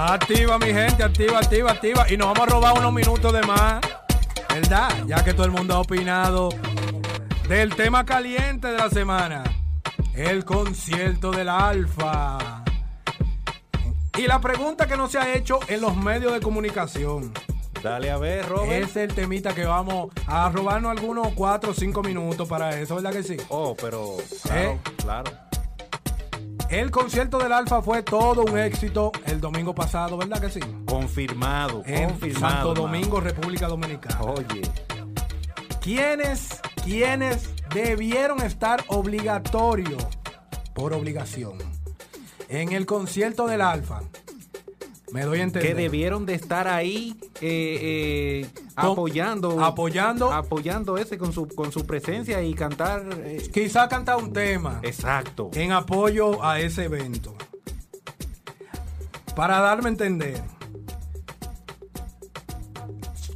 Activa, mi gente, activa, activa, activa. Y nos vamos a robar unos minutos de más. ¿Verdad? Ya que todo el mundo ha opinado del tema caliente de la semana. El concierto del Alfa. Y la pregunta que no se ha hecho en los medios de comunicación. Dale a ver, Robert. Ese es el temita que vamos a robarnos algunos 4 o 5 minutos para eso, ¿verdad que sí? Oh, pero claro, ¿Eh? claro. El concierto del Alfa fue todo un éxito el domingo pasado, ¿verdad que sí? Confirmado, En confirmado. Santo. Domingo, República Dominicana. Oye, ¿Quiénes, quiénes debieron estar obligatorio por obligación en el concierto del Alfa? Me doy a entender. que debieron de estar ahí eh, eh, apoyando, apoyando. apoyando ese con su con su presencia y cantar. eh, Quizá cantar un tema exacto. en apoyo a ese evento. Para darme a entender,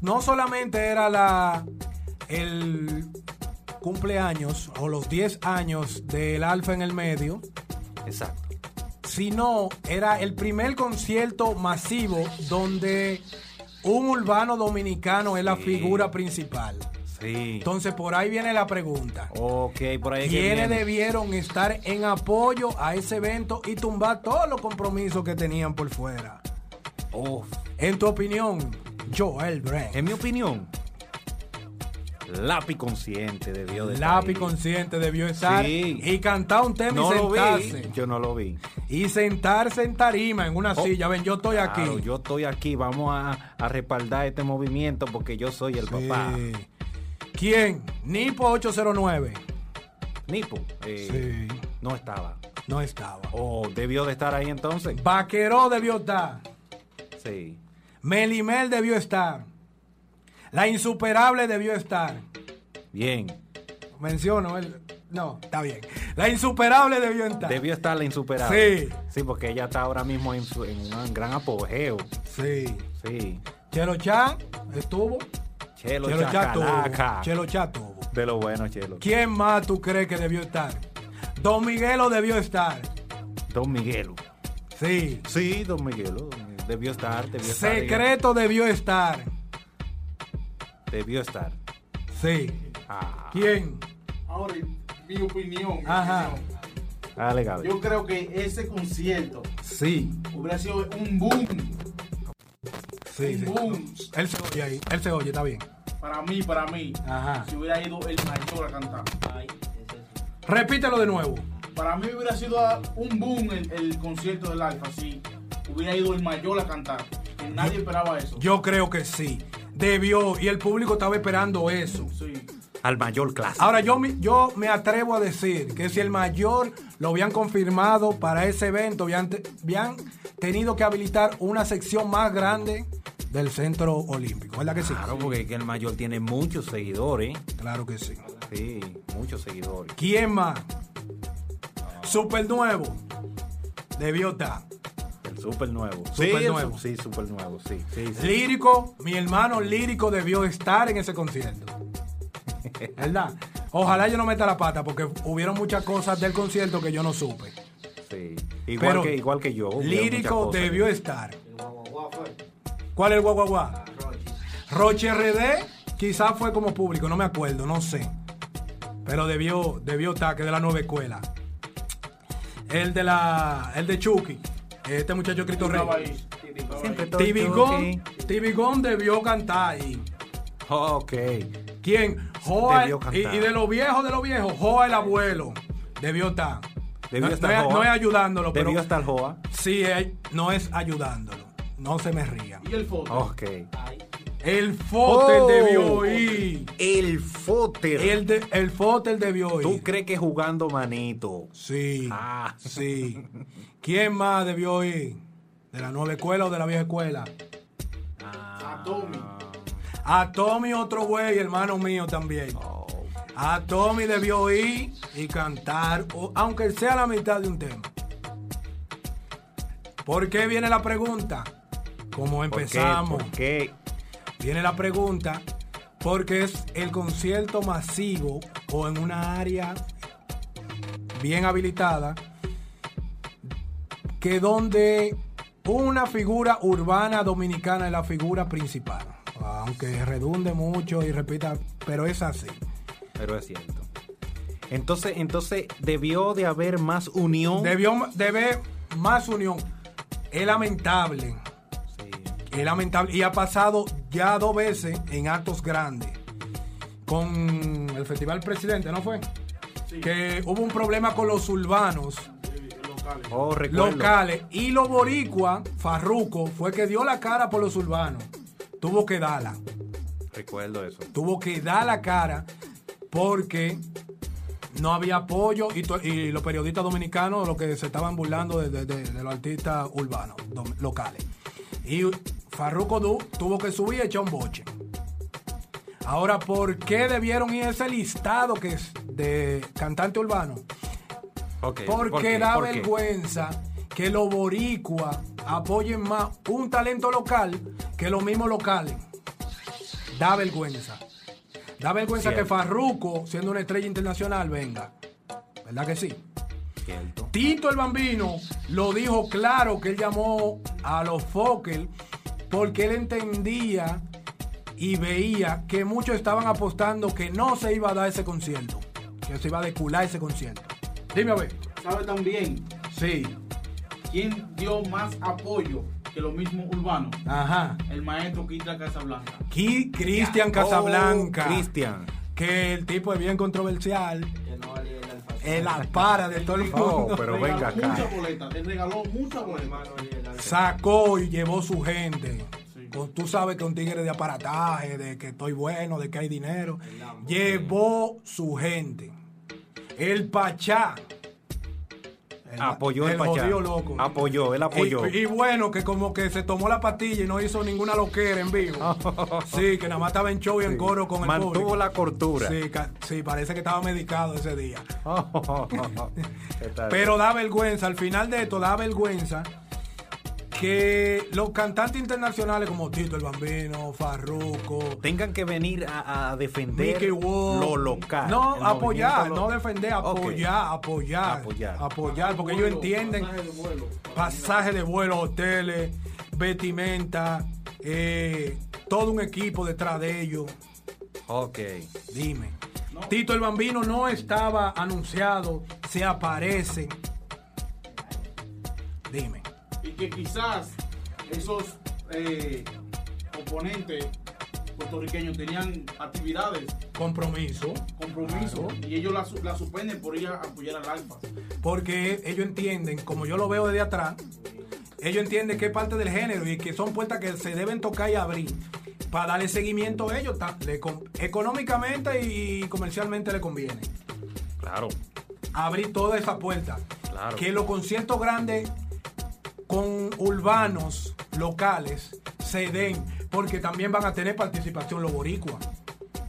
no solamente era la el cumpleaños o los 10 años del Alfa en el medio, Exacto. sino era el primer concierto masivo donde un urbano dominicano es la Sí. figura principal. Sí. Entonces por ahí viene la pregunta. Ok, por ahí ¿Quiénes debieron estar en apoyo a ese evento y tumbar todos los compromisos que tenían por fuera? Uf. En tu opinión, Joel Brent. En mi opinión, Lápiz Consciente debió de estar Lápiz consciente debió estar Sí. y cantar un tema No y lo sentarse. vi. Yo no lo vi. Y sentarse en tarima, en una Oh, silla. Ven, yo estoy Claro, aquí. yo estoy aquí. Vamos a, a respaldar este movimiento porque yo soy el papá. Sí. ¿Quién? Nipo 809. Nipo. eh, Sí. No estaba. No estaba. Oh, debió de estar ahí entonces. Vaqueró debió estar. Sí. Melimel debió estar. La insuperable debió estar. Bien. Menciono el. No, está bien. La insuperable debió estar. Debió estar la insuperable. Sí. Sí, porque ella está ahora mismo en, su- en un gran apogeo. Sí. Sí. Chelo Chan estuvo. Chelo, Chelo. Chacalaca. Chelo Chan tuvo. De lo bueno, Chelo. ¿Quién más tú crees que debió estar? Don Miguelo debió estar. Don Miguelo. Sí. Sí, Don Miguelo. Debió estar, debió estar. Secreto debió estar. Debió estar. Sí. Ah, ¿Quién? Ahora, mi opinión, mi Ajá. opinión. dale, Gaby. Yo creo que ese concierto Sí. hubiera sido un boom. Sí, un sí. boom. Él se oye ahí. Él se oye, está bien. Para mí, para mí. Ajá. Si hubiera ido el mayor a cantar. Repítelo de nuevo. Para mí hubiera sido un boom el, el concierto del Alfa si hubiera ido el mayor a cantar. Que nadie esperaba eso. Yo creo que sí. Debió. Y el público estaba esperando eso. Sí. Al mayor clásico. Ahora yo, me- yo me atrevo a decir que si el mayor lo habían confirmado para ese evento, habían, habían tenido que habilitar una sección más grande del centro olímpico. ¿Verdad que sí? Claro, porque el mayor tiene muchos seguidores. Claro que sí. Sí, muchos seguidores. ¿Quién más? Super nuevo. Debió estar. El super nuevo. Sí, el nuevo. sí, super nuevo, sí. sí, sí. Lírico, mi hermano lírico debió estar en ese concierto. ¿Verdad? Ojalá yo no meta la pata porque hubieron muchas cosas del concierto que yo no supe. Sí. Igual, Pero que, igual que yo. Lírico debió estar. ¿Cuál es el guaguaguá? Roche RD quizás fue como público, no me acuerdo, no sé. Pero debió, debió estar, que es de la nueva escuela. El de la. El de Chucky. Este muchacho Cristo Rey. Chucky. Tibigón debió cantar ahí. Ok. ¿Quién? Joa. Debió Y, cantar. y de los viejos, de los viejos, Joa el abuelo. Debió estar. Debió no, estar no es, Joa. no es ayudándolo, pero. Debió estar Joa. Sí, es- no es ayudándolo. No se me rían. Y el foto. Ok. El Fotel Oh. debió ir. El Foter. El, de, el Fotel debió ir. ¿Tú crees que jugando manito? Sí. Ah. Sí. ¿Quién más debió ir? ¿De la nueva escuela o de la vieja escuela? A Tommy. A Tommy, otro güey, hermano mío también. Oh. A Tommy debió ir y cantar, aunque sea la mitad de un tema. ¿Por qué viene la pregunta? Como ¿Por qué? empezamos. ¿Por qué? Viene la pregunta porque es el concierto masivo o en una área bien habilitada que donde una figura urbana dominicana es la figura principal. Aunque redunde mucho y repita, pero es así. Pero es cierto. Entonces, entonces debió de haber más unión. Debió de haber más unión. Es lamentable. Sí. Es lamentable. Y ha pasado ya dos veces en actos grandes. Con el Festival Presidente, ¿no fue? Sí. Que hubo un problema con los urbanos locales. Oh, locales. Y los boricua, Farruco, fue que dio la cara por los urbanos. Tuvo que darla. Recuerdo eso. Tuvo que dar la cara porque no había apoyo y, los periodistas dominicanos los que se estaban burlando de, de- de- de los artistas urbanos, locales. Y Farruko Du tuvo que subir y echar un boche. Ahora, ¿por qué debieron ir a ese listado que es de cantante urbano? Porque ¿por qué? da ¿Por qué? vergüenza que los boricuas apoyen más un talento local que los mismos locales. Da vergüenza. Da vergüenza Cierto. que Farruco, siendo una estrella internacional, venga. ¿Verdad que sí? Cierto. Tito el Bambino lo dijo claro que él llamó a los Fokker porque él entendía y veía que muchos estaban apostando que no se iba a dar ese concierto, que se iba a decular ese concierto. Dime a ver. ¿Sabe también Sí. quién dio más apoyo que los mismos urbanos? Ajá. El maestro Quita Casablanca. Ki- Cristian Casablanca. Oh, Cristian. Que el tipo es bien controversial. Él la para de todo el Oh, mundo. pero Regaló venga acá. Muchas boletas. Él regaló muchas boletas. Sacó y llevó su gente. Sí. Con- Tú sabes que un tigre de aparataje, de que estoy bueno, de que hay dinero. Llevó su gente. El Pachá. El- Apoyó el, el Pachá. loco. Apoyó, él apoyó. Y, y bueno, que como que se tomó la pastilla y no hizo ninguna loquera en vivo. sí, que nada más estaba en show y en coro con el Mantuvo la cortura. Sí, ca- sí, parece que estaba medicado ese día. Pero da vergüenza, al final de esto da vergüenza que los cantantes internacionales como Tito el Bambino, Farruko, bien. tengan que venir a, a defender Wall, lo local. No, apoyar, no defender, apoyar, apoyar, Apoyar. apoyar, porque ellos entienden pasaje de vuelo. pasaje de vuelo, hoteles, vestimenta, eh, todo un equipo detrás de ellos. Ok. Dime. No. Tito el Bambino no estaba anunciado, se aparece. Dime. Y que quizás esos eh, oponentes puertorriqueños tenían actividades, Compromiso. compromisos, Claro. y ellos la, la suspenden por ir a apoyar al Alfa. Porque ellos entienden, como yo lo veo desde atrás, ellos entienden que es parte del género y que son puertas que se deben tocar y abrir. Para darle seguimiento a ellos, económicamente y comercialmente le conviene. Claro. Abrir toda esa puerta. Claro. Que los conciertos grandes con urbanos locales se den, porque también van a tener participación los boricuas.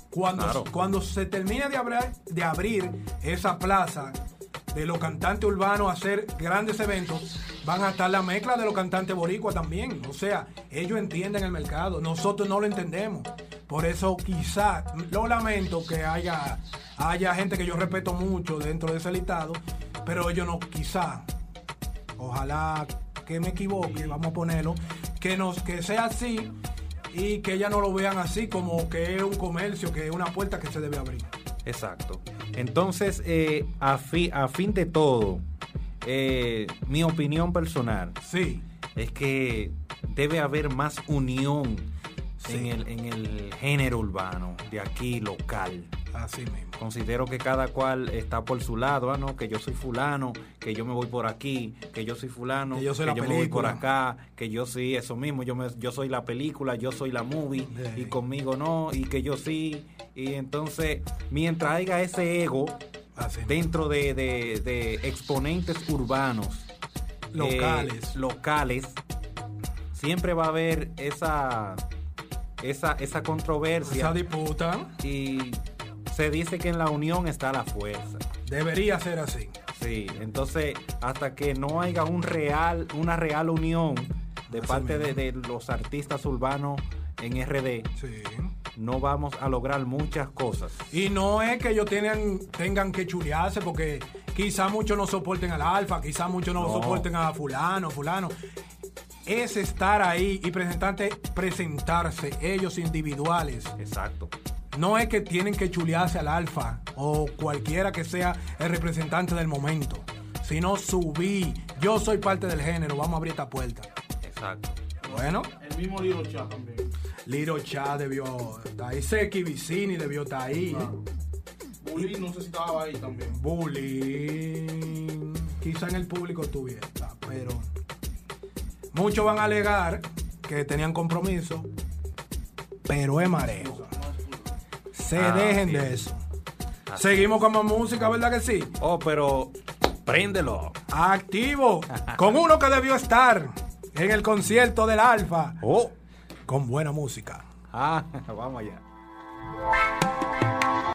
Cuando, Claro. cuando se termine de abrir, de abrir esa plaza de los cantantes urbanos a hacer grandes eventos, van a estar la mezcla de los cantantes boricuas también. O sea, ellos entienden el mercado, nosotros no lo entendemos. Por eso quizá, lo lamento que haya, haya gente que yo respeto mucho dentro de ese listado, pero ellos no, quizá, ojalá que me equivoque, vamos a ponerlo, que, nos, que sea así y que ellas no lo vean así como que es un comercio, que es una puerta que se debe abrir. Exacto. Entonces, eh, a, fi- a fin de todo, eh, mi opinión personal Sí, es que debe haber más unión Sí. en, el, en el género urbano, de aquí local. Así mismo. Considero que cada cual está por su lado, ah, no, que yo soy fulano, que yo me voy por aquí, que yo soy fulano, Que yo soy la me voy por película. acá, que yo sí, eso mismo, yo me, yo soy la película, yo soy la movie, y conmigo no, y que yo sí, y entonces, mientras haya ese ego Así dentro de, de- de exponentes urbanos, Locales. eh, locales, siempre va a haber esa, esa, esa controversia Esa disputa y se dice que en la unión está la fuerza. debería ser así. Sí, entonces hasta que no haya un real, una real unión de Así parte de, los artistas urbanos en RD, Sí. no vamos a lograr muchas cosas. Y no es que ellos tengan, tengan que chulearse, porque quizá muchos no soporten al alfa, quizá muchos no, No. soporten a fulano, fulano. es estar ahí y presentarte, presentarse ellos individuales. Exacto. No es que tienen que chulearse al alfa o cualquiera que sea el representante del momento, sino subí. Yo soy parte del género, vamos a abrir esta puerta. Exacto. Bueno, El mismo Liro Chat también. Liro Cha debió estar ahí, Seki Vicini debió estar ahí. Claro. Bully no sé si estaba ahí también. Bullying, quizá en el público estuviera, pero muchos van a alegar que tenían compromiso, pero es mareo. Se Ah, dejen sí. de eso. Seguimos con más música, ¿verdad que sí? Oh, pero préndelo. Activo, con uno que debió estar en el concierto del Alfa, Oh. con buena música. Ah, vamos allá.